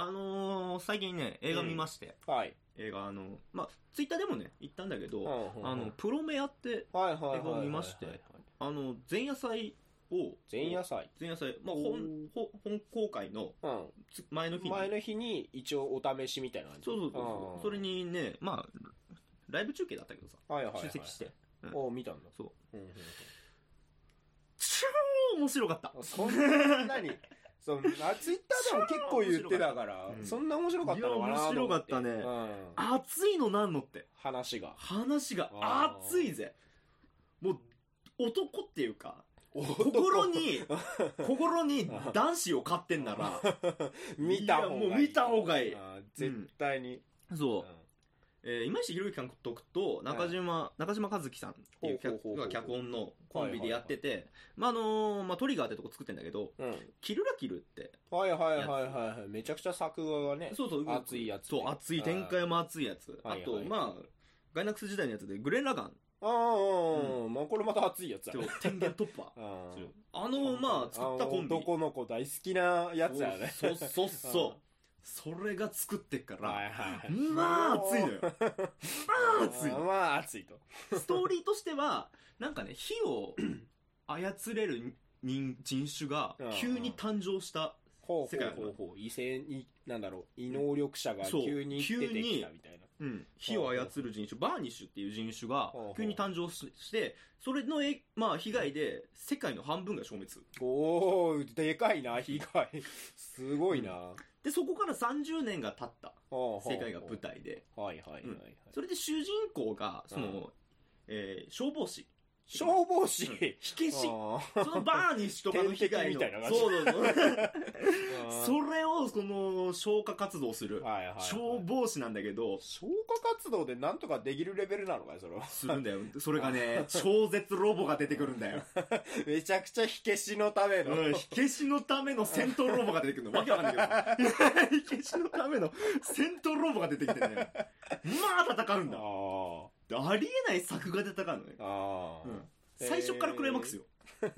あのー、最近ね、映画見まして、はい。映画、あの、まあ、ツイッターでもね、言ったんだけど、うんあの、プロメアって。映画を見ましてあの、前夜祭を、前夜祭。前夜祭、まあ、お本ー、本本公開の前の日に、前の日に一応お試しみたいな感じ。そうそうそうあそう、ーそれにね、まあ、ライブ中継だったけどさ、はいはいはい。出席して、うんお見たんだ。そう。うんうん超面白かったうん。そんなに、そんな、ツイッターでも結構言ってたからう、ん。そんな面白かったのかな面白かったね。うん。熱いのなんのって？話が。話が。熱いぜ。もう、男っていうか、男。心に、心に男子を飼ってんなら、見た方がいい。もう見た方がいい。絶対に。そう、えー今石博之監督と中島、中島和樹さんっていう脚が脚本のコンビでやってて、まああのーまあ、トリガーってとこ作ってんだけど、うん。キルラキルって、はいはいはいはいはい。めちゃくちゃ作画がね。そうそう、熱いやつそう、熱い、展開も熱いやつ。あと、はいはいまあ、ガイナックス時代のやつで、グレン・ラガンああ、まあこれまた熱いやつだとね。天元突破 あの、まあ、作ったコンビ。男の子大好きなやつやね。そうそうそう。それが作ってっから、はいはい。まあ熱いのよ。まあ熱いまあ熱いと。ストーリーとしては、なんかね、火を操れる人人種が急に誕生した。ほうほ世界うほうほう。異性に、なんだろう、異能力者が急に出てきたみたいな。うん、火を操る人種、バーニッシュっていう人種が急に誕生しして、それのえ、まあ、被害で世界の半分が消滅。おー、でかいな、被害。すごいな。で、そこから30年が経った世界が舞台で、はいはいはいはい。それで主人公が、その、えー消防士。消防士うん火消し。あそのバーニッシュとかの被害の。みたいな感じそうそうそう。ー それを、その、消火活動する。はいはいはい。消防士なんだけど、消火活動でなんとかできるレベルなのかよ、それは。するんだよ。それがね、超絶ロボが出てくるんだよ。めちゃくちゃ火消しのための。うん、火消しのための戦闘ロボが出てくるの。わけわかんないけど。火消しのための戦闘ロボが出てきてね。まあ戦うんだ。あありえない作画で戦うのね。あ。うん最初からクライマックスよ。うん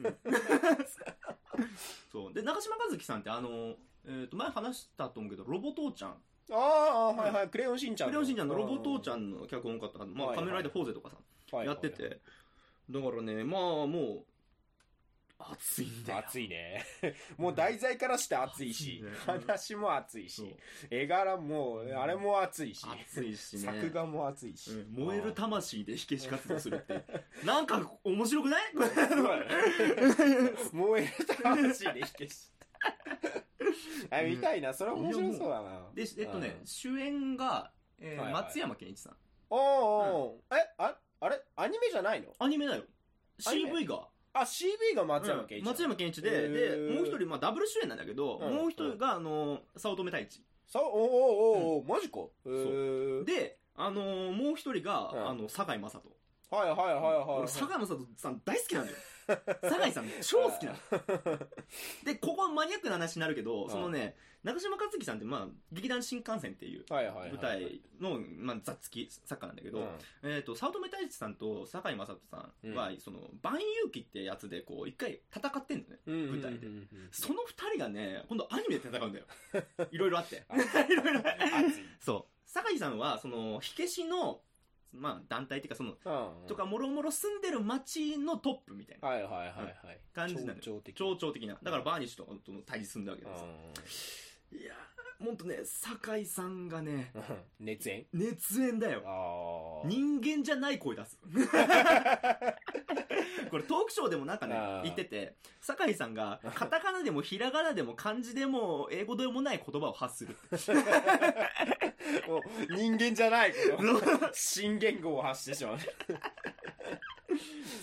そう。で、中島和樹さんってあの、えっ、と、前話したと思うけど、ロボ父ちゃん。ああ、はいはい。クレヨンしんちゃんクレヨンしんちゃんのロボ父ちゃん。んの脚本家とか、まあ、はいはい仮面ライダーフォーゼとかさ、はいやってて。だからね、まあもう、熱いんだよ。熱いね。もう題材からして熱いし話も熱いし、絵柄も、あれも熱いし、熱いしね。作画も熱いしう。ん燃える魂で火消し活動するって。なんか面白くない？燃える魂で火消し。あ、見たいな。それ面白そうだな。で、えっとねう、ん主演が、えーはいはい松山ケンイチさん。おーおーえ、あ、あれ？アニメじゃないの？アニメだよ。CV が。あ、CV が松山ケンイチ。うん松山ケンイチで、へで、ーもう一人、まあダブル主演なんだけど、うんもう一人が、あの、早乙女太一。さ、おーおーおーおーマジか。へーで、あのーもう一人が、うんあの、酒井雅人。はいはいはいはい。俺、酒井雅人さん大好きなんだよ。酒井さん超好きなの。で、ここはマニアックな話になるけど、んそのね、中島和樹さんって、まあ、劇団新幹線っていう。舞台の、まあ、雑記作家なんだけど、うんえっ、と、早乙女太一さんと堺雅人さんは、うその、万有記ってやつで、こう、一回戦ってんのね。うん舞台でその二人がね、今度アニメで戦うんだよ。いろいろあって。あ いろいろ。そう。堺さんは、その、火消しの、まあ、団体っていうか、その、うんとか、もろもろ住んでる町のトップみたいなはいはいはいはい。感じなのよ。象徴的。象徴的な。だから、バーニッシュとかとの対峙するんだわけです。いやー、ほんとね、堺さんがね、うん熱演？熱演だよ。人間じゃない声出す。これトークショーでもなんかねあ、ー言ってて、酒井さんが、カタカナでもひらがなでも漢字でも英語でもない言葉を発する。もう人間じゃないけど、新言語を発してしまう。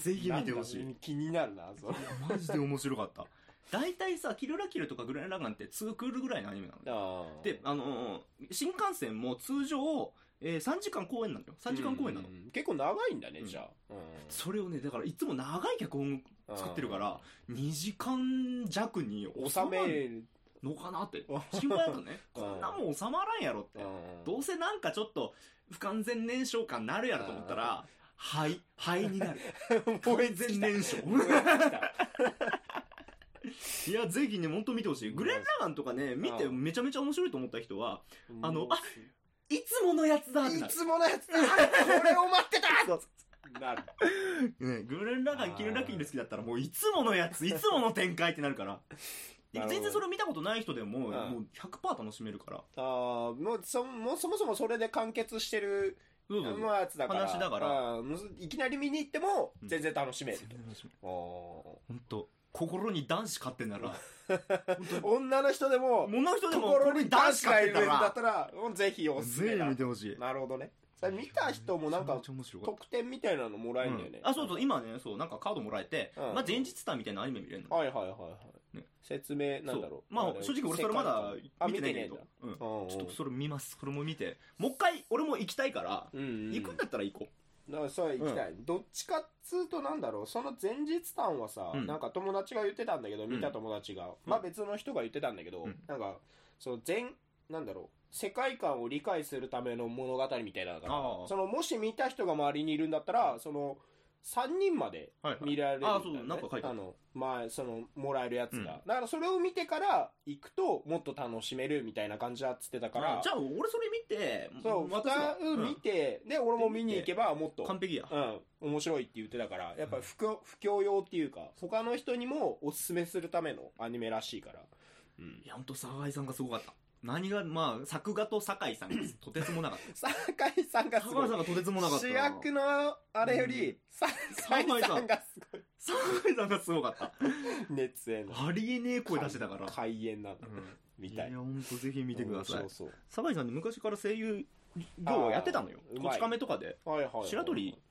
ぜひ見てほしい。なんか気になるな、それ。マジで面白かった。大体さ、キルラキルとかグレンラガンって2クールぐらいのアニメなので、あのー新幹線も通常、えー3時間公演なんだよ。3時間公演なの。うん結構長いんだね、うんじゃあ。うんそれをね、だからいつも長い脚本作ってるから、2時間弱に収めるる。のかなって。心配だったね。う んこんなもん収まらんやろって。うんどうせなんかちょっと不完全燃焼感なるやろと思ったら、灰、灰になる。完。全燃焼。燃え尽きたいやぜひね本当見てほしい。グレン・ラガンとかね見てうんめちゃめちゃ面白いと思った人はあのあいつものやつだいつものやつだ。これを待ってた。なる。ね、グレン・ラガン、キル・ラキンで好きだったら、もういつものやつ、いつもの展開ってなるから。全然それを見たことない人でも、ん。もう100%楽しめるから。あーもうそもうそもそもそれで完結してるやつだから。話だから。いきなり見に行ってもうん。全然楽しめる全然楽しめる。と、お本当心に男子飼ってんなら、ー 女の人でももの人でも心に男子がいるんだら。っ、たら。ぜひおすすめぜひだ見てほしい。なるほどね。それ見た人もなんか特典みたいなのもらえるんだよね、た。あ、そうそう、今ね、そう、なんかカードもらえて、うん。まあ前日談みたいなアニメ見れるの。はいはいはいはい、ね。説明なんだろう。まあ正直俺それまだあ見てないけど。うん。ちょっとそれ見ます。それも見て。もう一回、俺も行きたいから、うんうん行くんだったら行こだからそれ行きたい、どっちかっつうとなんだろう。その前日談はさ、うん。なんか友達が言ってたんだけど見た友達が、まあ別の人が言ってたんだけど、うん。なんかその全なんだろう。世界観を理解するための物語みたいなからああそのもし見た人が周りにいるんだったらその3人まで。見られるんだよ、ね。あそうなんか書いてある。のまあそのもらえるやつが、うん。だからそれを見てから行くともっと楽しめるみたいな感じだっつってたから。あじゃあ俺それ見て、そう渡すわ。2見て、で俺も見に行けばもっと。完璧や。うん、面白いって言ってたから。やっぱり不況不況用っていうか他の人にもおすすめするためのアニメらしいから、うん。い、や、ほんと、酒井さんがすごかった。何が、まあ、作画と酒井さんが とてつもなかった。酒井さんがすごい酒井さんがとてつもなかった。主役のあれより、酒井さんがすごい酒井さんがすごかった。熱演のありえねえ声出してたから。開演なんだ、うんみたいいや、ほんとぜひ見てください面。白そう酒井さんね、昔から声優業をやってたのよ。あーこち亀とかで。はいはい、はい、白鳥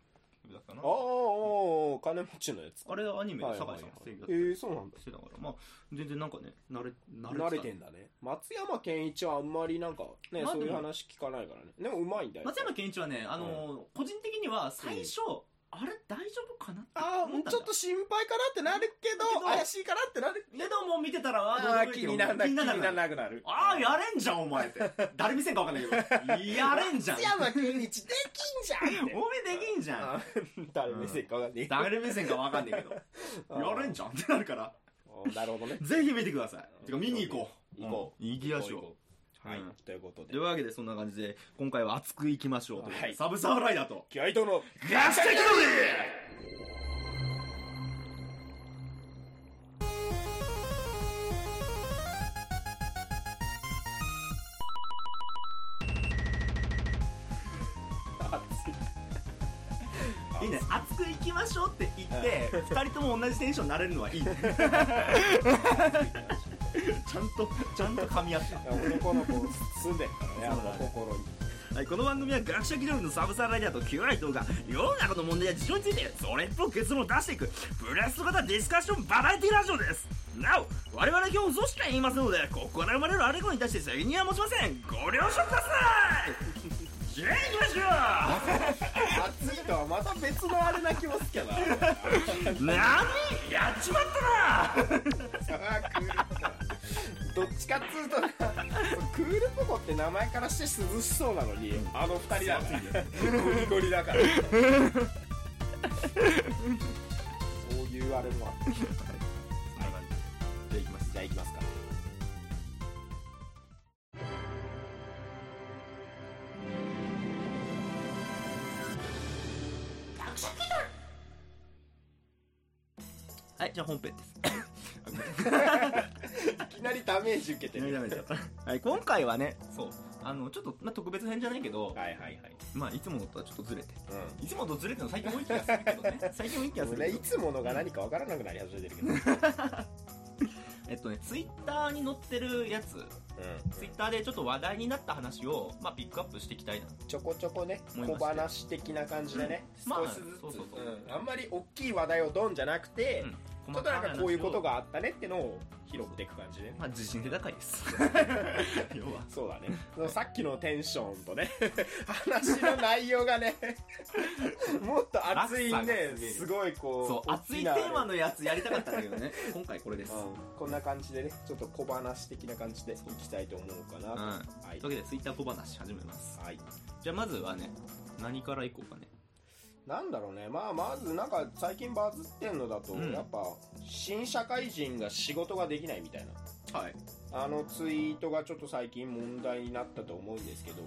だったかな。ああああ金持ちのやつ。あれアニメで酒井さんが声優だっえー、そうなんだ。たしてたから、まあ、全然なんかね、慣れ、慣れてんんだね。松山ケンイチはあんまりなんかね、まあそういう話聞かないからね。でもうまいんだよ。松山ケンイチはね、あのー個人的には最初、あれ大丈夫かなってああ思ったんだちょっと心配かなってなるけどけど怪しいかなってなるいやでももう見てたら、ああ気にならな気に気になくなるああ、やれんじゃん、お前って。誰見せんかわかんないけど。やれんじゃん。松山ケンイチできんじゃんおめえできんじゃん。あ誰目線かわかんねえ誰目線かわかんないけど。やれんじゃんって なるから。なるほどねぜひ見てください。てか見に行こう。行こううん行きましょう。はい。うん。ということで。というわけでそんな感じで今回は熱くいきましょうとはい。サブサーライダーと。気合との。ガステキドリいいね。熱くいきましょうって言って二人とも同じテンションになれるのはいいね ちゃんとちゃんと噛み合った男の子住んでるからね心に。はい、この番組は学者気取りのサブサーライダーとキュアライトが世の中の問題や事情についてそれっぽく結論を出していくブレスト型ディスカッションバラエティラジオです。なお我々今日嘘しか言いませんのでここから生まれるあれこに対して責任は持ちません。ご了承ください。じゃあ行きましょ暑いとはまた別のあれな気もすっけど 何？やっちまったな どっちかっつうとなクールポコって名前からして涼しそうなのにあの二人だからゴリゴリだから。そういうあれもあってじゃあ行きます。じゃあ行きますか。はいじゃあ本編です なりダメージ受けてる。ダメだはい今回はねそう。あのちょっと、まあ、特別編じゃないけど、はいはいはい。まあいつものとはちょっとずれて。ういつもとずれてるの最近多い気がするけどね。最近多い気がすんねいるけどつものが何かわからなくなり始めてるけど えっとねツイッターに載ってるやつ。ツイッターでちょっと話題になった話を、まあ、ピックアップしていきたいな。ちょこちょこね思いまして。小話的な感じでね、まあ少しずつ。そうそうそう。うん。あんまり大きい話題をドンじゃなくて、うん。ちょっとなんかこういうことがあったねってのを拾っていく感じで、まあ自信で高いです。要は。そうだね。そのさっきのテンションとね 話の内容がね もっと熱いんで落差がすごいこうそう熱いテーマのやつやりたかったんだけどね。今回これです、うん。うん、こんな感じでねちょっと小話的な感じでいきたいと思うかなと、はい。というわけでツイッター小話始めます。はい。じゃあまずはね何からいこうかねなんだろうね。まあまずなんか最近バズってんのだと、うん。やっぱ新社会人が仕事ができないみたいな。はい。あのツイートがちょっと最近問題になったと思うんですけど、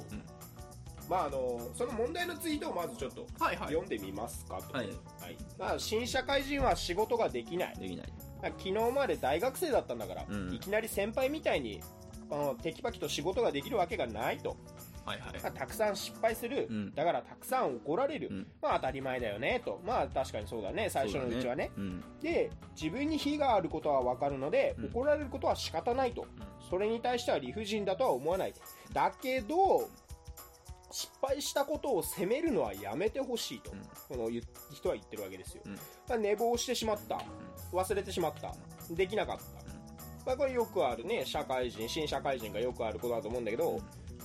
まああのその問題のツイートをまずちょっとはいは読んでみますかと、はい。はい。だから新社会人は仕事ができない。できない。昨日まで大学生だったんだから、うん。いきなり先輩みたいにあのテキパキと仕事ができるわけがないと、はいはい。まあたくさん失敗する、うん。だからたくさん怒られる、うん。まあ当たり前だよねと。まあ確かにそうだね。最初のうちはね。うん。で自分に非があることは分かるので、うん。怒られることは仕方ないと、それに対しては理不尽だとは思わない。だけど失敗したことを責めるのはやめてほしいと、この言人は言ってるわけですよ、うん。まあ寝坊してしまった。忘れてしまった。できなかった、まあ、これよくあるね社会人新社会人がよくあることだと思うんだけど、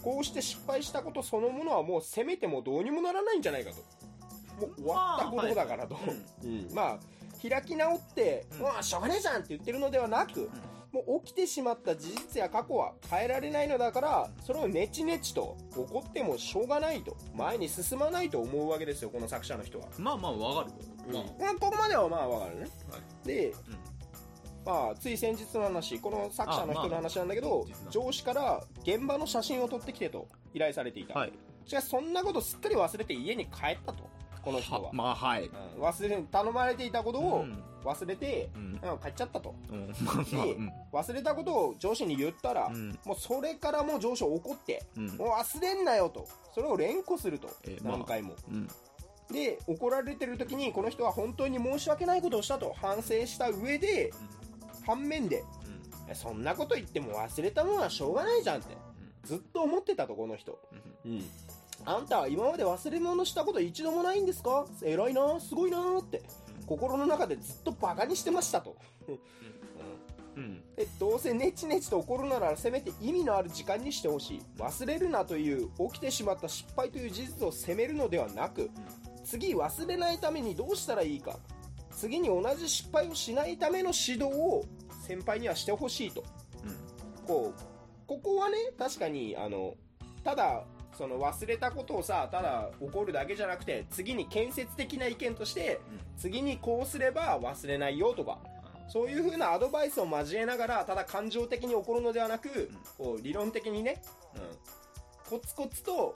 こうして失敗したことそのものはもう責めてもどうにもならないんじゃないかと。もう終わったことだからと、まあ開き直って「うんうわしょうがねえじゃん」って言ってるのではなく、もう起きてしまった事実や過去は変えられないのだからそれをネチネチと怒ってもしょうがないと前に進まないと思うわけですよこの作者の人は、まあまあわかるまあ。まあ、ここまではまあわかるね。はい。で、まあ、つい先日の話この作者の人の話なんだけど、あまあ上司から現場の写真を撮ってきてと依頼されていた、はい。しかしそんなことすっかり忘れて家に帰ったとこの人は。まあはい。うん忘れ頼まれていたことをうん。忘れて、うん。うん帰っちゃったと。うん。忘れたことを上司に言ったら、うん。もうそれからもう上司を怒って、うん。もう忘れんなよと。それを連呼すると、えーまあ何回も。うん。で怒られてる時にこの人は本当に申し訳ないことをしたと反省した上で反面でうん。そんなこと言っても忘れたものはしょうがないじゃんってずっと思ってたとこの人。うん。あんたは今まで忘れ物したこと一度もないんですか？偉いなすごいなって心の中でずっとバカにしてましたと、うん。うん。でどうせネチネチと怒るならせめて意味のある時間にしてほしい。忘れるなという起きてしまった失敗という事実を責めるのではなく次忘れないためにどうしたらいいか次に同じ失敗をしないための指導を先輩にはしてほしいと。こうここはね確かにあのただその忘れたことをさただ怒るだけじゃなくて次に建設的な意見として、次にこうすれば忘れないよとかそういう風なアドバイスを交えながらただ感情的に怒るのではなく、こう理論的にね、うん、コツコツと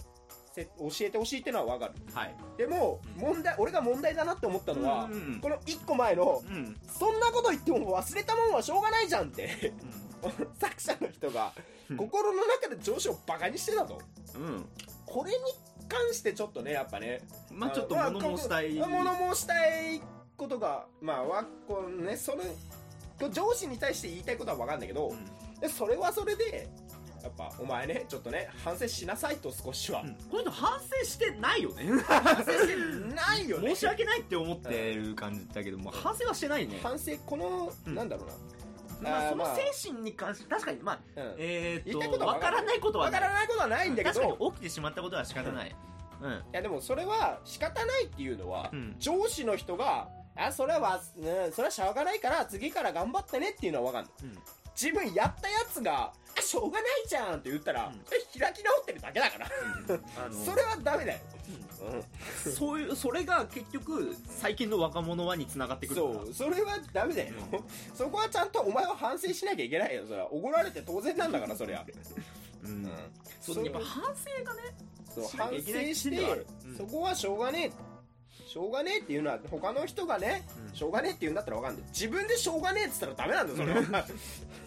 せ教えてほしいっていうのは分かる。はい。でも問題俺が問題だなって思ったのは、うんうんうん。この1個前のうん。そんなこと言っても忘れたもんはしょうがないじゃんって 作者の人がうん。心の中で上司をバカにしてたと。うん。これに関してちょっとねやっぱねまあちょっとま物申したい。ここ物申したいことがまあわこうねそれこう上司に対して言いたいことは分かるんだけど、でそれはそれでやっぱお前ねちょっとね反省しなさいと少しは、この人反省してないよね。反省してないよね。申し訳ないって思ってる感じだけども反省はしてないね。反省この、うん。なんだろうまあその精神に関して確かにまあな、うん。えーっととわかららないことはわからないことはないんだけど。確かに起きてしまったことは仕方ない。うん。いやでもそれは仕方ないっていうのは、うん。上司の人があそれは、ね、それはしょうがないから次から頑張ってねっていうのは分かんない。うん自分やったやつがあしょうがないじゃんって言ったら、うん。開き直ってるだけだから。あの それはダメだよ、そういうそれが結局最近の若者はに繋がってくるそうそれはダメだよ、そこはちゃんとお前は反省しなきゃいけないよそれは。怒られて当然なんだからそりゃ、うん。うん。そうやっぱ反省がねそう反省してそこはしょうがねえしょうがねえっていうのは他の人がね、うん。しょうがねえって言うんだったらわかんない自分でしょうがねえって言ったらダメなんだよそれは。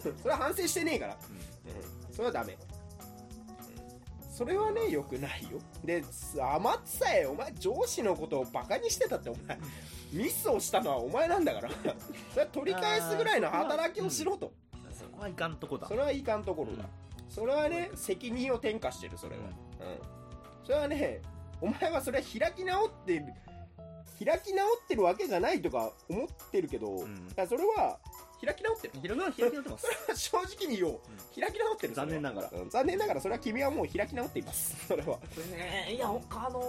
それは反省してねえから、うん、それはダメ、うんそれはねよくないよ。で余ってさえ。お前上司のことをバカにしてたってお前。ミスをしたのはお前なんだから。それは取り返すぐらいの働きをしろと。そこはいかんとこだ。それはいかんところだ、それはね責任を転嫁してるそれは、うん。それはねお前はそれは開き直ってる開き直ってるわけじゃないとか思ってるけど、ん。いやそれは開き直ってる。開き直ってます。正直に言おう、開き直ってる残念ながら。うん。残念ながらそれは君はもう開き直っています。それは。これねいや他の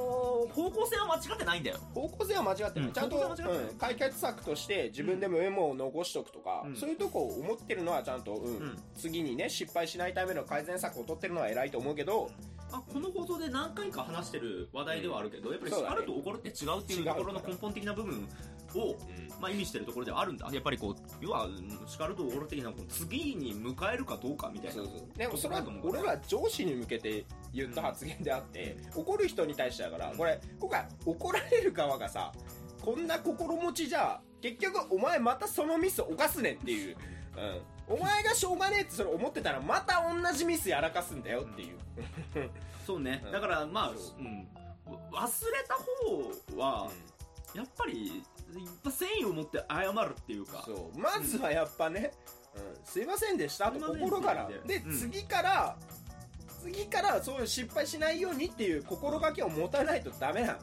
方向性は間違ってないんだよ。方向性は間違ってる、うん。ちゃんと、解決策として自分でもメモを残しとくとか、うん。そういうとこを思ってるのはちゃんと、うん。うん。次にね失敗しないための改善策を取ってるのは偉いと思うけど、あこの放送で何回か話してる話題ではあるけど、やっぱり叱ると怒るって違うっていうところの根本的な部分を、まあ、意味してるところではあるんだ。やっぱりこう要はうん叱ると怒る的な次に迎えるかどうかみたいなでもそれは俺ら上司に向けて言った発言であって、怒る人に対してだからこれ今回怒られる側がさこんな心持ちじゃ結局お前またそのミス犯すねんっていう、うん、お前がしょうがねえってそれ思ってたらまた同じミスやらかすんだよっていう、そうね。うん。だからまあ、そう。うん、忘れた方はやっぱりやっぱ誠意を持って謝るっていうか。そう。まずはやっぱね、うん、すいませんでした。と心から。で、次から次からそういう失敗しないようにっていう心がけを持たないとダメなの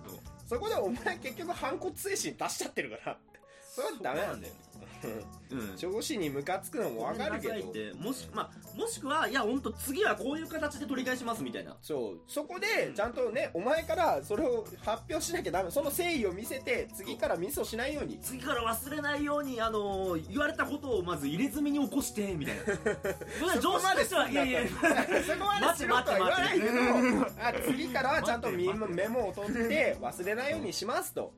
そこでお前結局反骨精神出しちゃってるから。それはダメなんだようん。上司にムカつくのもわかるけど。って。もし,、まあ、もしくはいや本当次はこういう形で取り返しますみたいな。そうそこでちゃんとねお前からそれを発表しなきゃダメその誠意を見せて次からミスをしないように。次から忘れないように、あのー言われたことをまず入れ墨に起こしてみたいな。上司としてはいやいや そこまでしろとは言わないけど。あ次からはちゃんとメモを取って忘れないようにしますと、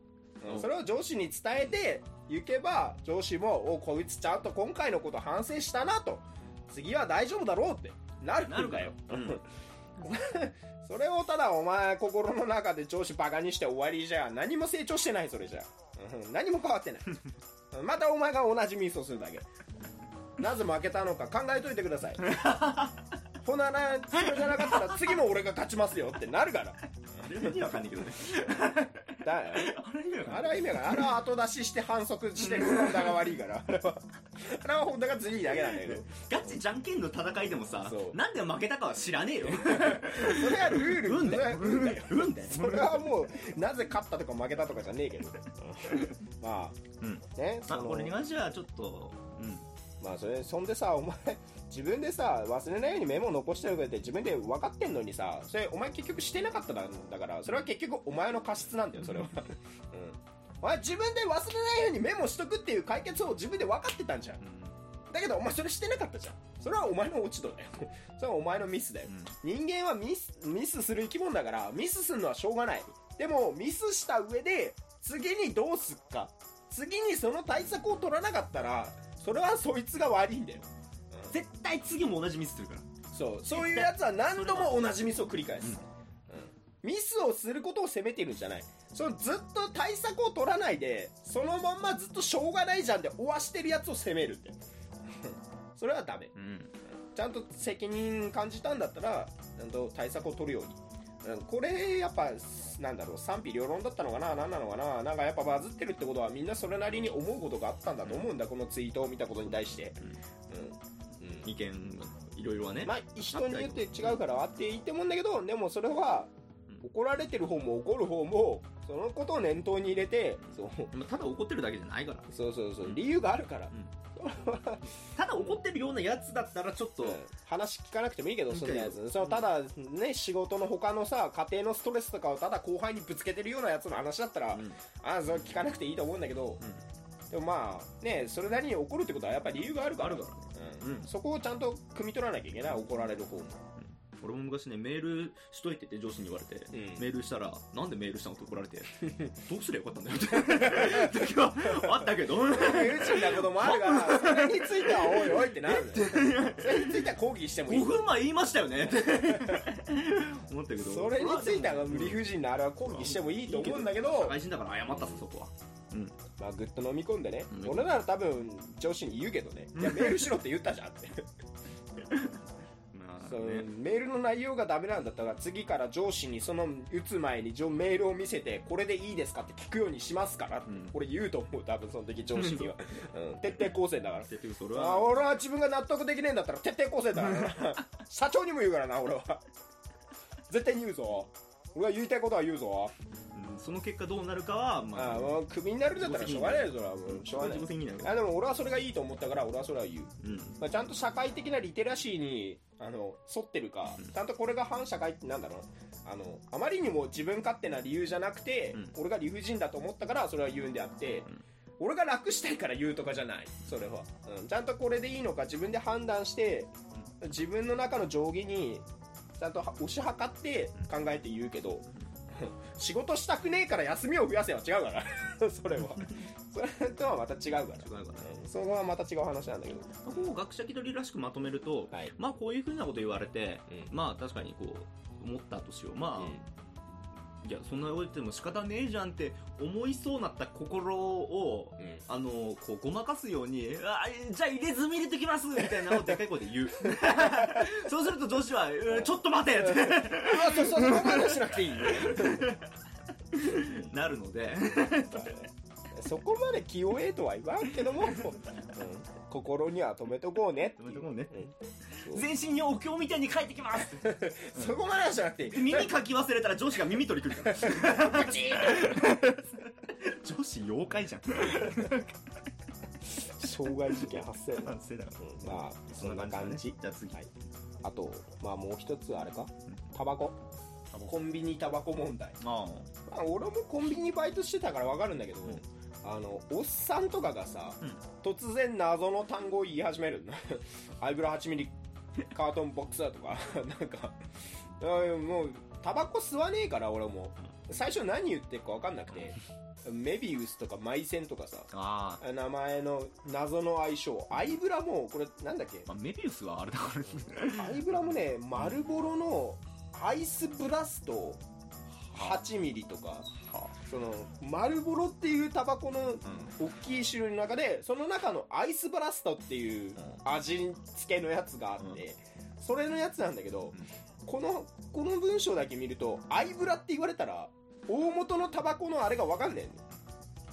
うん。それを上司に伝えて行けば上司もおこいつちゃんと今回のこと反省したなと。次は大丈夫だろうってなるなるんだよ、うん。それをただお前心の中で上司バカにして終わりじゃ何も成長してないそれじゃ。うん。何も変わってない。またお前が同じミスをするだけ。なぜ負けたのか考えといてください。ほななそれじゃなかったら次も俺が勝ちますよってなるから。あれは意味わかんないけどねだあれ意味わかんない。あれは意味があれは後出しして反則してる本田が悪いから。あれはあれは本田がずるいだけなんだけど。ガチじゃんけんの戦いでもさなんで負けたかは知らねえよ。それはルール。運だよ運だよ運だよそれはもうなぜ勝ったとか負けたとかじゃねえけど。まうん。あねそのまあこれに関してはちょっとうんまあそれそんでさお前 自分でさ忘れないようにメモを残してるって自分で分かってんのにさそれお前結局してなかったんだからそれは結局お前の過失なんだよそれは、うん、お前自分で忘れないようにメモしとくっていう解決を自分で分かってたんじゃん。だけどお前それしてなかったじゃん。それはお前の落ち度だよ。それはお前のミスだよ。人間はミスミスする生き物だからミスするのはしょうがない。でもミスした上で次にどうすっか。次にその対策を取らなかったらそれはそいつが悪いんだよ。絶対次も同じミスするから。そう。そういうやつは何度も同じミスを繰り返す、うん。ミスをすることを責めてるんじゃない。そのずっと対策を取らないでそのまんまずっとしょうがないじゃんで終わしてるやつを責めるって。それはダメ。うん。ちゃんと責任感じたんだったらちゃんと対策を取るように。うんこれやっぱなんだろう賛否両論だったのかな何なのかななんかやっぱバズってるってことはみんなそれなりに思うことがあったんだと思うんだ、このツイートを見たことに対して、うん。うん。意見いろいろはね。まあ人によって違うからあっていいと思うんだけどでもそれはうん。怒られてる方も怒る方もそのことを念頭に入れてそう。ただ怒ってるだけじゃないから。そうそうそう。理由があるから、ただ怒ってるようなやつだったらちょっと、うん。話聞かなくてもいいけどそん。なやつ。そのただね仕事の他のさ家庭のストレスとかをただ後輩にぶつけてるようなやつの話だったら、うん。あそれ聞かなくていいと思うんだけど、でもまあねそれなりに怒るってことはやっぱり理由があるからあるからうん。うん。そこをちゃんと汲み取らなきゃいけない怒られる方も俺も昔ねメールしといてって上司に言われて、うん。メールしたらなんでメールしたのって怒られて。どうすりゃよかったんだよって。時はあったけど。理不尽なこともあるからそれについてはおいおいってなるそれについては抗議してもいい。5分前言いましたよね。って思ったけど。それについては理不尽なあれは抗議してもいいと思うんだけど社会人だから謝ったさそこは。うん。まあぐっと飲み込んでね。うん。俺なら多分上司に言うけどね。いやメールしろって言ったじゃんって。まあそうねメールの内容がダメなんだったら次から上司にその打つ前に上メールを見せてこれでいいですかって聞くようにしますからうん。俺言うと思う多分その時上司に。は、うん、徹底抗戦だから。あは俺は自分が納得できねえんだったら徹底抗戦だから。な 社長にも言うからな俺は。絶対に言うぞ。俺が言いたいことは言うぞ。うんその結果どうなるかはまあああもうクビになるんだったらしょうがないよそれはもうしょうがない。あでも俺はそれがいいと思ったから俺はそれは言う、うん。まあ、ちゃんと社会的なリテラシーにあの沿ってるか、うん。ちゃんとこれが反社会ってなんだろう。あのあまりにも自分勝手な理由じゃなくて、うん。俺が理不尽だと思ったからそれは言うんであって、ん。俺が楽したいから言うとかじゃないそれは、うん、ちゃんとこれでいいのか自分で判断して自分の中の定規にちゃんと押し量って考えて言うけど、仕事したくねえから休みを増やせは違うから。それは。それとはまた違うから。違うかなうんそこはまた違う話なんだけど。ここを学者気取りらしくまとめると、はい。まあこういうふうなこと言われて、うん。まあ確かにこう思ったとしよう。まあ、いやそんな言われても仕方ねえじゃんって思いそうなった心をうん。あのこうごまかすようにあじゃあ入れ墨入れてきますみたいなのをでかい声で言う。そうすると女子はうん。ちょっと待てって。あそうそうそこまでしなくていい なるので。そこまで気弱えとは言わんけども、うん心には止めとこうね止めとこうねう。ん。全身にお経みたいに書いてきます。そこまではしなくていい。耳書き忘れたら上司が耳取りくるから。女子妖怪じゃん。傷害事件発生。だまあそんな感じ。じゃあ次。はい。あとまあもう一つあれか。タバコ。コ。ンビニタバコ問題。あまあ俺もコンビニバイトしてたから分かるんだけど、んあのおっさんとかがさ、うん。突然謎の単語を言い始める アイブラ8ミリカートンボックスだとか。なんかあもうタバコ吸わねえから俺も。最初何言ってるか分かんなくてメビウスとかマイセンとかさああ名前の謎の相性アイブラもこれなんだっけ？まあ、メビウスはあれだからアイブラもね丸ボロのアイスブラスト8ミリとかその丸ボロっていうタバコの大きい種類の中でその中のアイスブラストっていう味付けのやつがあって、それのやつなんだけど、このこの文章だけ見るとアイブラって言われたら大元のタバコのあれが分かんないの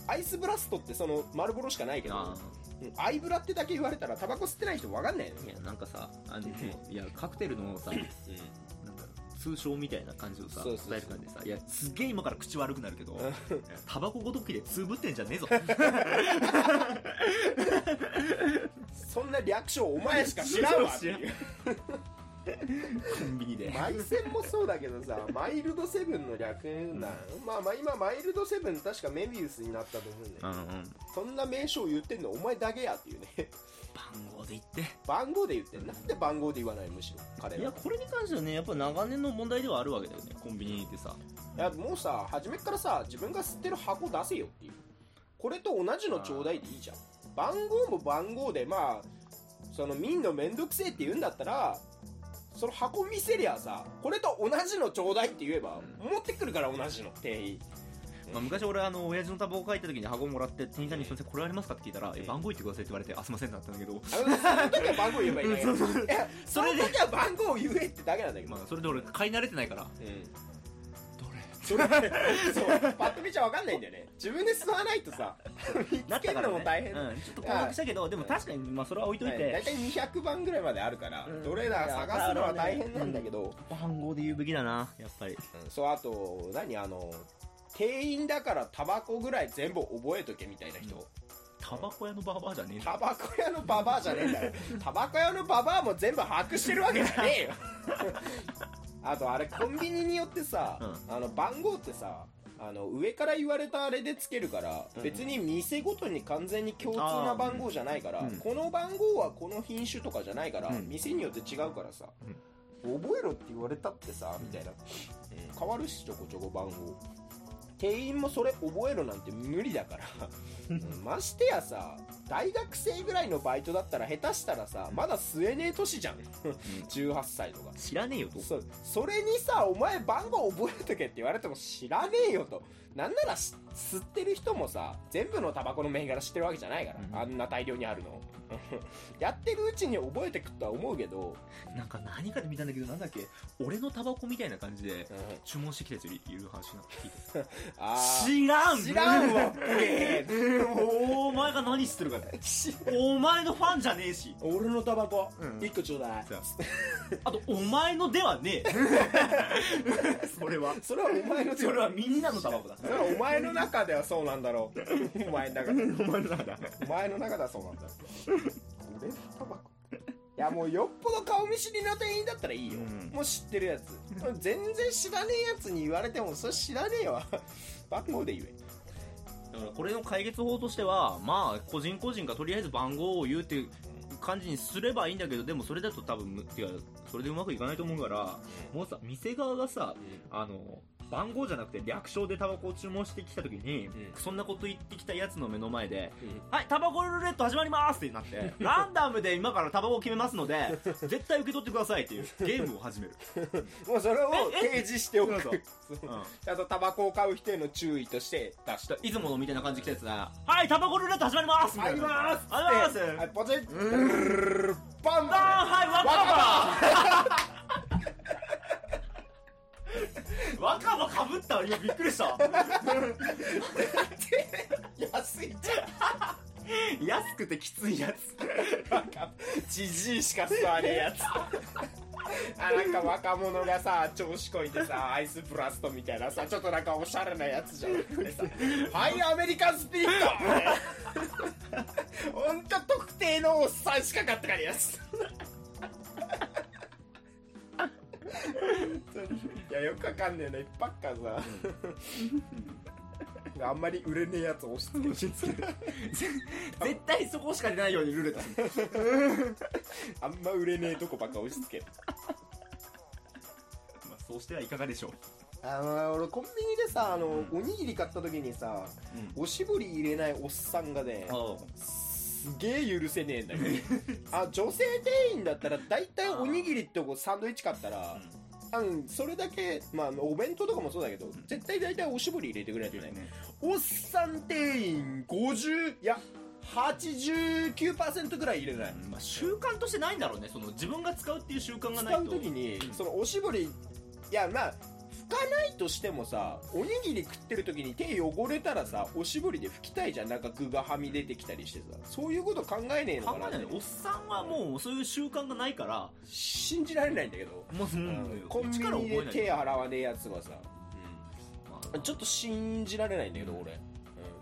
アイスブラストってその丸ボロしかないけどアイブラってだけ言われたらタバコ吸ってない人分かんないのあいやなんかさあの いやカクテルのさ通称みたいな感じをさそうそうそう。伝える感じでさいやすげえ今から口悪くなるけどん。タバコごときでつぶってんじゃねえぞ。そんな略称お前しか知らんわっていう。コンビニで。マイセンもそうだけどさマイルドセブンの略なん、まあまあ今マイルドセブン確かメビウスになったと思うんだよ、うんうん。そんな名称言ってんのお前だけやっていうね番号で言って。番号で言ってんなんで番号で言わないむしろ彼ら。いやこれに関してはねやっぱ長年の問題ではあるわけだよねコンビニってさ。いやもうさ初めっからさ自分が吸ってる箱出せよっていう。これと同じのちょうだいでいいじゃん。番号も番号でまあその見んのめんどくせえって言うんだったらその箱見せりゃさこれと同じのちょうだいって言えば、持ってくるから同じの店員まあ、昔俺あの親父のタバコ書いた時に箱もらって店員さんに「すいませんこれありますか?」って聞いたら「え番号言ってください」って言われて「あすいません」だったんだけど。あのその時は番号言えばいいんだけどうんそのそれで時は番号を言えってだけなんだけど、まあそれで俺買い慣れてないから。それそうパッと見ちゃ分かんないんだよね。自分で吸わないとさ 見つけるのも大変、うん、ちょっと困惑したけどでも確かにまあそれは置いといはい。て、大体200番ぐらいまであるから、うん。どれだ探すのは大変なんだけど、番号で言うべきだなやっぱり。そうあと何？あの店員だからタバコぐらい全部覚えとけみたいな人、タバコ屋のババアじゃねえんだ。タバコ屋のババアじゃねえんだよ。タバコ屋のババアも全部把握してるわけじゃねえよ。あとあれコンビニによってさ、うあの番号ってさあの上から言われたあれでつけるから、うん。別に店ごとに完全に共通な番号じゃないから、うん。この番号はこの品種とかじゃないから、うん。店によって違うからさ、覚えろって言われたってさみたいな、変わるしちょこちょこ番号店員もそれ覚えろなんて無理だから。う んましてやさ大学生ぐらいのバイトだったら下手したらさまだ吸えねえ年じゃん。18歳とか。知らねえよと。そそれにさお前番号覚えとけって言われても知らねえよと。なんならし吸ってる人もさ全部のタバコの銘柄知ってるわけじゃないから、うんあんな大量にあるの やってるうちに覚えてくとは思うけど、なんか何かで見たんだけどなんだっけ？俺のタバコみたいな感じでうん。注文してきたやついる話な聞いて知らん！知らんわ。え お前が何知ってるかねお前のファンじゃねえし。俺のタバコ。うん。1個ちょうだい、あ。とお前のではねえ。それは。それはお前のそれはみんなのタバコだ。それはお前の中ではそうなんだろう。お前の中で。お前の中だお前の中ではそうなんだ俺のタバコいやもうよっぽど顔見知りの店員だったらいいよ、うん。もう知ってるやつ。全然知らねえやつに言われてもそれ知らねえわ。番号で言え。だからこれの解決法としてはまあ個人個人がとりあえず番号を言うっていう感じにすればいいんだけどでもそれだと多分むてかそれでうまくいかないと思うから、もうさ、店側がさ、あの、番号じゃなくて略称でタバコを注文してきた時に、ん。そんなこと言ってきたやつの目の前で、はい、タバコルーレット始まりますってなって、ランダムで今からタバコを決めますので、絶対受け取ってくださいっていうゲームを始める。もうそれをええ？提示しておく。そうんちゃんとタバコを買う人への注意として出した。いつものみたいな感じで来たやつが、はい、タバコルーレット始まりますみたいな入りまります。はいポチッ。バン。あーはい、若葉かぶった今びっくりした。安いじ安くてきついやつ。ゃんじじいしか吸わねえやつ。あなんか若者がさ調子こいてさアイスブラストみたいなさちょっとなんかおしゃれなやつじゃんでさ。はいアメリカンスピリットほんと特定のおっさんしか買ってかねえやついやよくわかんねえな。一泊かさ、あんまり売れねえやつ押し付け。押し付ける絶対そこしか出ないようにルーレット。あんま売れねえとこばっか押し付け。るまあそうしてはいかがでしょう。あの俺コンビニでさあの、おにぎり買った時にさ、おしぼり入れないおっさんがねすげえ許せねえんだけど あ女性店員だったら大体おにぎりってこうサンドイッチ買ったら、あのそれだけ、まあお弁当とかもそうだけど、絶対大体おしぼり入れてくれないとね、おっさん店員50いや89%ぐらい入れない、まあ習慣としてないんだろうね。その自分が使うっていう習慣がな使いうと時に、うん。そのおしぼりいやまあ拭かないとしてもさおにぎり食ってる時に手汚れたらさおしぼりで拭きたいじゃん。なんか具がはみ出てきたりしてさ。そういうこと考えねえの考かなって。えない。おっさんはもうそういう習慣がないから信じられないんだけど、もう、ううん。コンビニで手洗わねえやつはさまあちょっと信じられないんだけど俺、うん。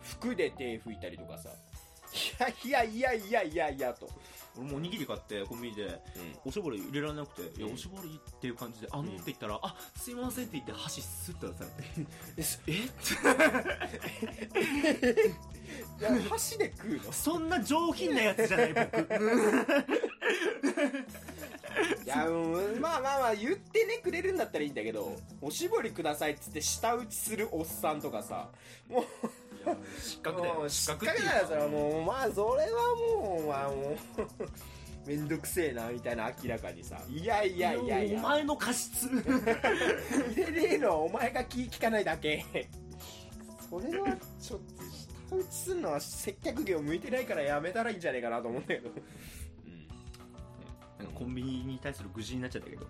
服で手拭いたりとかさ。いやいやいやいやいやいやと、俺もおにぎり買ってコンビニで。おしぼり入れられなくて「いやうんおしぼり」っていう感じで「あの」って言ったら「あすいません」って言って箸スッと出されて。え？いや箸で食うの？そんな上品なやつじゃない僕。いやうんまあまあまあ言ってねくれるんだったらいいんだけどおしぼりくださいっつって舌打ちするおっさんとかさもう失格だよ失失格だよそれはもうまあそれはもうまあもうめんどくせえなみたいな明らかにさ。いやいやいやいや。お前の過失。入れねえのはお前が気利かないだけ。それはちょっと舌打ちするのは接客業向いてないからやめたらいいんじゃねえかなと思うんだけど。なんかコンビニに対する愚痴になっちゃったけど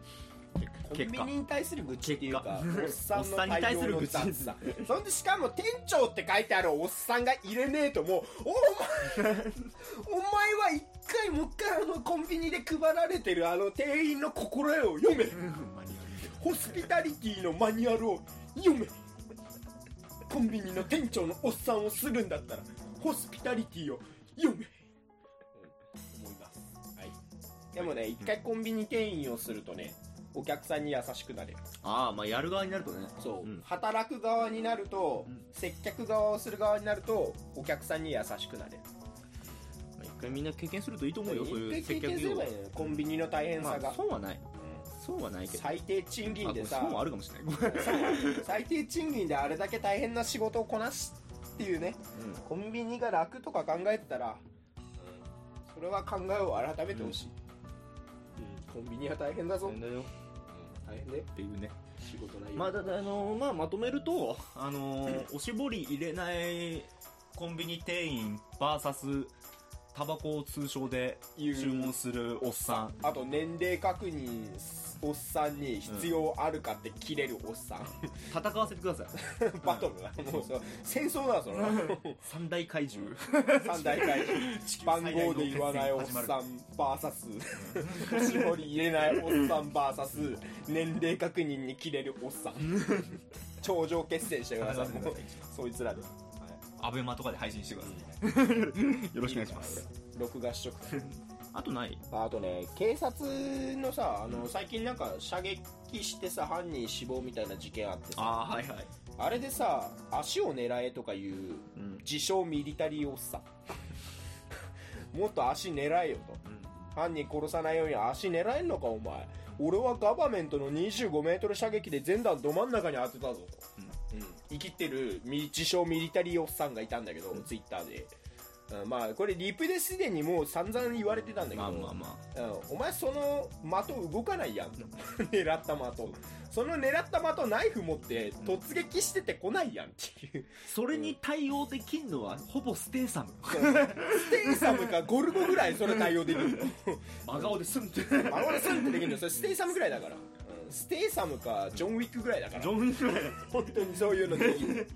コンビニに対する愚痴っていうかおっさんの対対応る愚痴。雑さそんでしかも店長って書いてあるおっさんが入れねえともうお前 お前は一回もう一回あのコンビニで配られてるあの店員の心得を読め。ホスピタリティのマニュアルを読め。コンビニの店長のおっさんをするんだったらホスピタリティを読め。思います。はい。でもね一回コンビニ店員をするとねお客さんに優しくなれる。ああまあやる側になるとね。そう、ん。働く側になると、うん。接客側をする側になるとお客さんに優しくなれる。まあ一回みんな経験するといいと思うよそういう一回経接客業験すればいいのよ。コンビニの大変まさが。あ、、そうはない。うん。そうはないけど。最低賃金でさ。あそうはあるかもしれない。そう。最低賃金であれだけ大変な仕事をこなすっていうね。コンビニが楽とか考えてたら、それは考えを改めてほしい、うん。コンビニは大変だぞ、うんだよ大変だよっていうね。仕事内容。まあだだあのまあまとめるとあのおしぼり入れないコンビニ店員 VS タバコを通称でいう注文するおっさん。あと年齢確認おっさんに必要あるかって切れるおっさん、戦わせてください。バトルだもうそう戦争だそれは三大怪獣。三大会 地球番号で言わないおっさん VS 絞り入れないおっさん VS 年齢確認に切れるおっさん。頂上決戦してください。戦ってくださいそいつらで、アベマとかで配信してくださいよろしくお願いします。録画しとくあとない？あとね警察のさあの最近なんか射撃してさ犯人死亡みたいな事件あってさ。ああはいはい。あれでさ足を狙えとかいううん。自称ミリタリーおっさん。もっと足狙えよと。犯人殺さないように足狙えんのかお前。俺はガバメントの25メートル射撃で全弾ど真ん中に当てたぞ生きてるミ自称ミリタリーおっさんがいたんだけど、ツイッターで、うんまあこれリプですでにもう散々言われてたんだけど、まあまあまあ。うん、お前その的動かないやん。と 狙った的。その狙った的ナイフ持って突撃してて来ないやんっていう。それに対応できんのはほぼステイサム。ステイサムかゴルゴぐらいそれ対応できるの真顔でスンってあ俺スンってできるのそれステイサムぐらいだから、うん、ステイサムかジョン・ウィックぐらいだから。ジョン・ウィックぐらい本当にそういうのできる、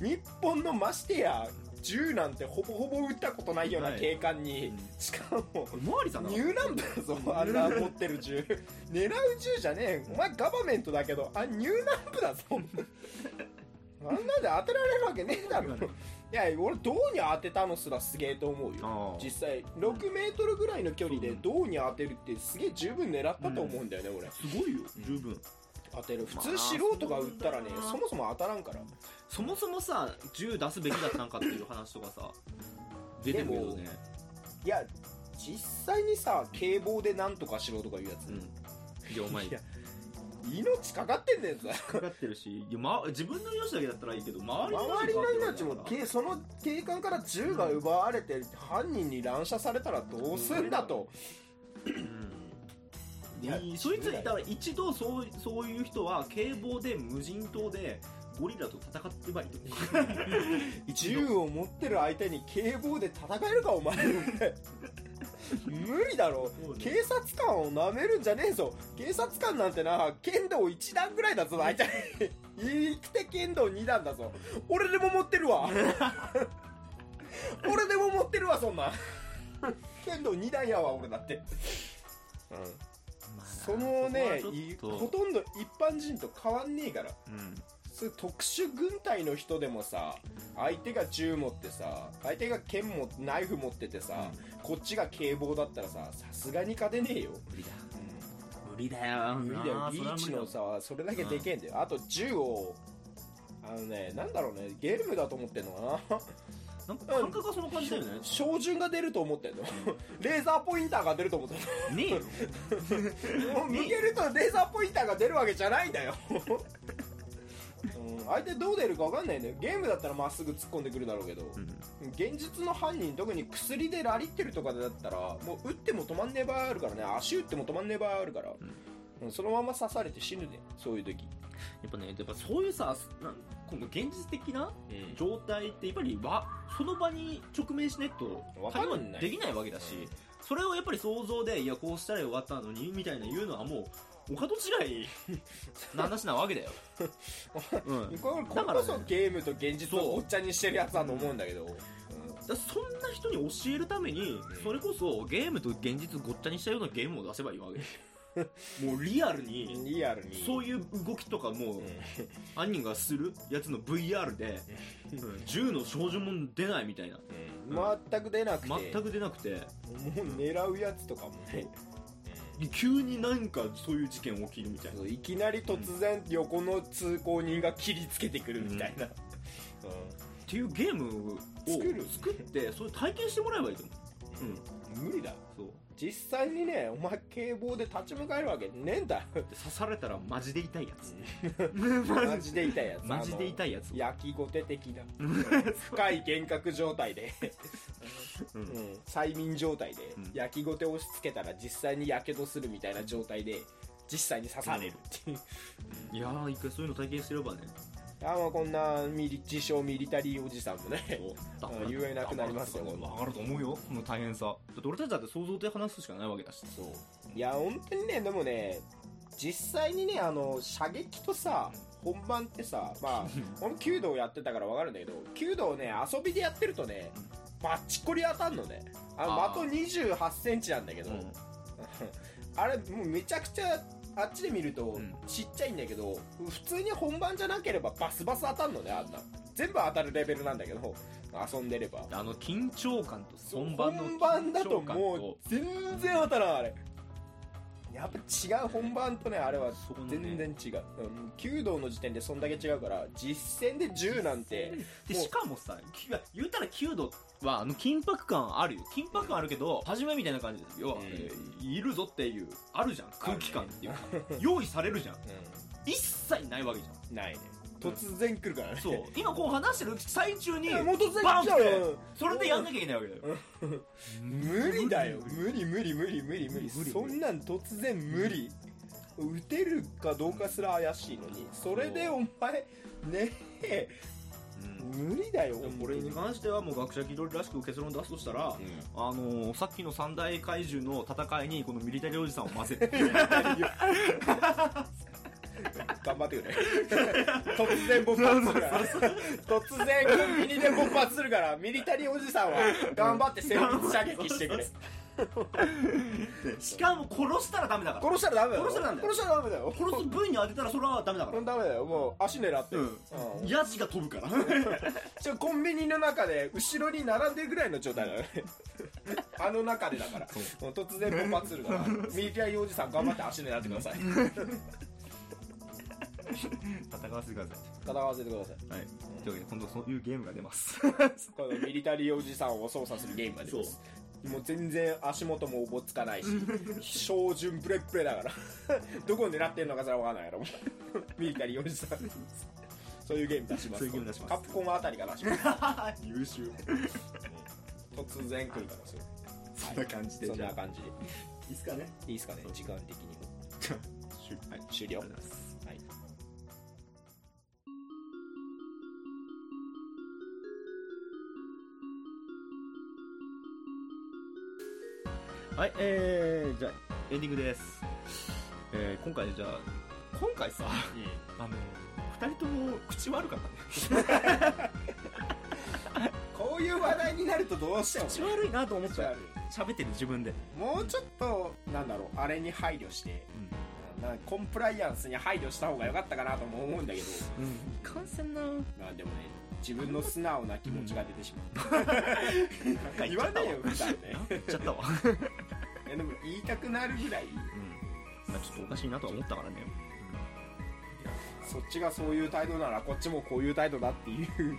うん。日本のましてや銃なんてほぼほぼ撃ったことないような警官に、うんしかもさんだニューナンブだぞ。あんな持ってる銃。狙う銃じゃねえ。お前ガバメントだけど。あニューナンブだぞ。あんなんで当てられるわけねえだろいや俺銅に当てたのすらすげえと思うよ。実際6メートルぐらいの距離で銅に当てるってすげえ十分狙ったと思うんだよね、俺。すごいよ十分。当てる。普まあ通素人が撃ったらねそもそも当たらんから。そもそもさ銃出すべきだったんかっていう話とかさ出てるけどねいや実際にさ警棒でなんとかしろとかいうやつ、うん。いやお前いや命かかってんだよさかかってるしいや、ま、自分の命だけだったらいいけど周りの周りの命もその警官から銃が奪われて犯人に乱射されたらどうすんだと、いやそいつだから一度そうそういう人は警棒で無人島でゴリラと戦ってばいいと。思 う一銃度を持ってる相手に警棒で戦えるかお前。無理だろ。ね。警察官を舐めるんじゃねえぞ。警察官なんてな剣道1段ぐらいだぞ。大体生きて剣道2段だぞ。俺でも持ってるわ。俺でも持ってるわそんな。剣道2段やわ俺だって、そのねいそこはちょっと。ほとんど一般人と変わんねえから。うんそういう特殊軍隊の人でもさ相手が銃持ってさ相手が剣もナイフ持っててさ、こっちが警棒だったらささすがに勝てねえよ、無理だ。無理だよ無理だよ。リーチのささそれだけでけえんだよ、あと銃をあのねなんだろうねゲームだと思ってんのかな。なんか感覚がその感じだよね。照準が出ると思ってんの。レーザーポインターが出ると思ってんねえ もう向けるとレーザーポインターが出るわけじゃないんだよ。うん相手どう出るか分かんないねゲームだったらまっすぐ突っ込んでくるだろうけど、現実の犯人特に薬でラリってるとかだったらもう撃っても止まんねえ場合あるからね。足打っても止まんねえ場合あるから、うん。そのまま刺されて死ぬね。そういう時、やっぱねやっぱそういうさなんこの現実的な状態ってやっぱりわその場に直面しないと対応できないわけだし、それをやっぱり想像でいやこうしたら終わったのにみたいな言うのはもうお門違いな話なわけだよ、うん、これこれだからね。こそゲームと現実をごっちゃにしてるやつだと思うんだけど、だそんな人に教えるためにそれこそゲームと現実ごっちゃにしたようなゲームを出せばいいわけ。もうリアルにリアルに。そういう動きとかもうん犯人がするやつの VR で、うん銃の少女も出ないみたいな。全く出なくて。全く出なくて。もう狙うやつとかもね急になんかそういう事件起きるみたいな。いきなり突然横の通行人が切りつけてくるみたいな、っていうゲームを作る。作ってそれ体験してもらえばいいと思う。うん。無理だ。そう実際にねお前警棒で立ち向かえるわけねえんだよ。で刺されたら マジで痛いやつ。マジで痛いやつ。マジで痛いやつ。焼きごて的な。深い幻覚状態で、うん。うん、催眠状態でうん。焼きごてを押し付けたら実際にやけどするみたいな状態で実際に刺されるっていう、いやー一回そういうの体験してればねあまあこんなミリ自称ミリタリーおじさんもね 言えなくなりますよ。分かると思うよその大変さだって俺たちだって想像で話すしかないわけだしそういや本当にねでもね実際にねあの射撃とさ本番ってさまあ俺弓道やってたから分かるんだけど弓道ね遊びでやってるとねバッチコリ当たんのねあの的2 8センチなんだけど、うんあれもうめちゃくちゃあっちで見るとうん。ちっちゃいんだけど、普通に本番じゃなければバスバス当たんのねあんな。全部当たるレベルなんだけど遊んでれば。あの緊張感と本番の本番だと緊張感もう全然当たらんあれ。やっぱ違う本番とねあれは全然違う、うん、弓道の時点でそんだけ違うから実戦で10なんてしかもさき言ったら弓道はあの緊迫感あるよ。緊迫感あるけど初めみたいな感じですよ、うん。えーいるぞっていうあるじゃん。空気感っていうか、用意されるじゃん。一切ないわけじゃん。ないね。突然来るからね。そう。今こう話してる最中にもう突然バンって来ちゃうよそれでやんなきゃいけないわけだよ。無理だよ。無理無理無理無理無理。無理そんなん突然無理。打てるかどうかすら怪しいのに。それでお前ねえ無理だよこれに関してはもう学者気取りらしく結論出すとしたら、あのーさっきの三大怪獣の戦いにこのミリタリーおじさんを混ぜて。頑張ってくれ 突然勃発するから。突然コンビニで勃発するからミリタリーおじさんは頑張って戦術射撃してくれ しかも殺したらダメだから。殺したらダメだよ。殺したらダメだよ。殺したらダメだよ。殺す部位に当てたらそれはダメだから。ダメだよ。もう足狙って。る、うん。うん。ヤジが飛ぶから。ちょコンビニの中で後ろに並んでるぐらいの状態だよね。あの中でだから。突然勃発するから。ミリタリーおじさん頑張って足狙ってください。戦わせてくださ戦わせてください。い。はいというわけで今度そういうゲームが出ます。このミリタリーおじさんを操作するゲームが出ますもう全然足元もおぼつかないし照準プレップレだから。どこ狙ってんのかそれは分かんないやろ。ミリタリーおじさん。そういうゲーム出しますそういうゲーム出します。カプコンあたりが出します。優秀。突然来るからそれそんな感じで。そんな感じで。いいっすかね。いいですかね。時間的にも。はい終了はいはい、えー、じゃあ、エンディングです。えー、今回じゃあ、今回さ、あの、二人とも口悪かったね。こういう話題になるとどうしてもね口悪いなと思った口悪喋ってる自分で。いもうちょっとなんだろうあれに配慮してなコンプライアンスに配慮した方が良かったかなとも思うんだけどうん。いかんせんなまあでもね自分の素直な気持ちが出てしまう、か言わないよ普段ね言っちゃったわ。えでも言いたくなるぐらい。うん。まあちょっとおかしいなとは思ったからね。そっちがそういう態度ならこっちもこういう態度だっていう。うん。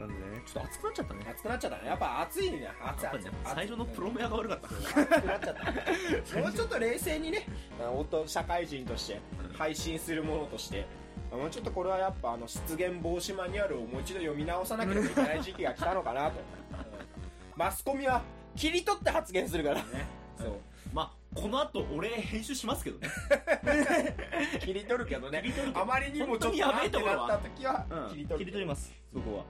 なんでね、ちょっと熱くなっちゃったね。熱くなっちゃったね。やっぱ熱いね。熱いやっぱね、最初のプロメアが悪かった。熱くなっちゃった。もうちょっと冷静にねおと社会人として配信するものとしてもうちょっとこれはやっぱあの失言防止マニュアルをもう一度読み直さなければいけない時期が来たのかなと、うん。マスコミは切り取って発言するから。ね。そう。まあ、この後俺編集します けどね。切り取るけどね。あまりにもちょっとやべえところは。なった時はうん。切り取る、ます。そこは。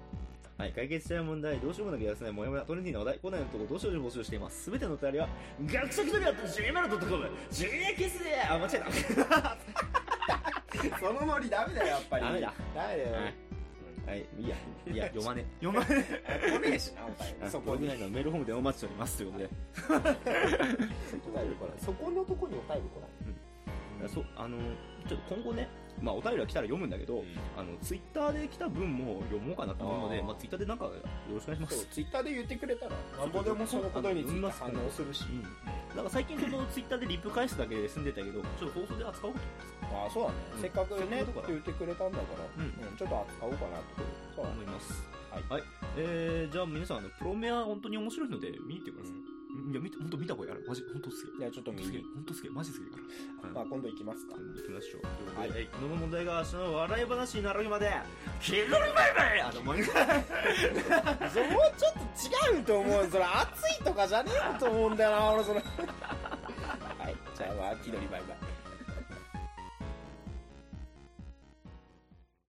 はい、解決したい問題、どうしようもなくやらせない、もやもや、トレンディーな話題、来ないのとこ、どうしようも募集しています。すべてのお便りは、学者気取りやったジェイマルドットコム、ジェイキスであ、間違えた。そのノリダメだよやっぱり。ダメだ。ダメだよ、はい、いいや、いや、読まね え。読まねえ。来ねえしなお前そこそこににないのはメールホームでお待ちしております。ということで。そこのとこにお便り来ないそう、あの、ちょっと今後ね、まあお便りは来たら読むんだけど、うん。あの、ツイッターで来た分も読もうかなと思うので、まあツイッターでなんかよろしくお願いします。ツイッターで言ってくれたらなんぼでもそのことについて反応するし。うん。なんか最近そのツイッターでリプ返すだけで済んでたけど、ちょっと放送で扱おうとああそうだね、うん。せっかくねそういうことか言ってくれたんだから、うん。ちょっと扱おうかなって。そうだね。思います。はい。えー、じゃあ皆さん、あの、プロメア本当に面白いので見に行ってください。いや、見て、本当見た方がやる。マジ、本当すげえ。じゃあちょっと見すげえに、本当すげえ。マジすげえから。まあ今度行きますか行きましょう。ははいい。この問題が明日の笑い話になる日まで、気取りバイバイあの、もう一回。もうちょっと違うと思うそれ熱いとかじゃねえと思うんだよな俺それ はいじゃあまあ気取りバイバイ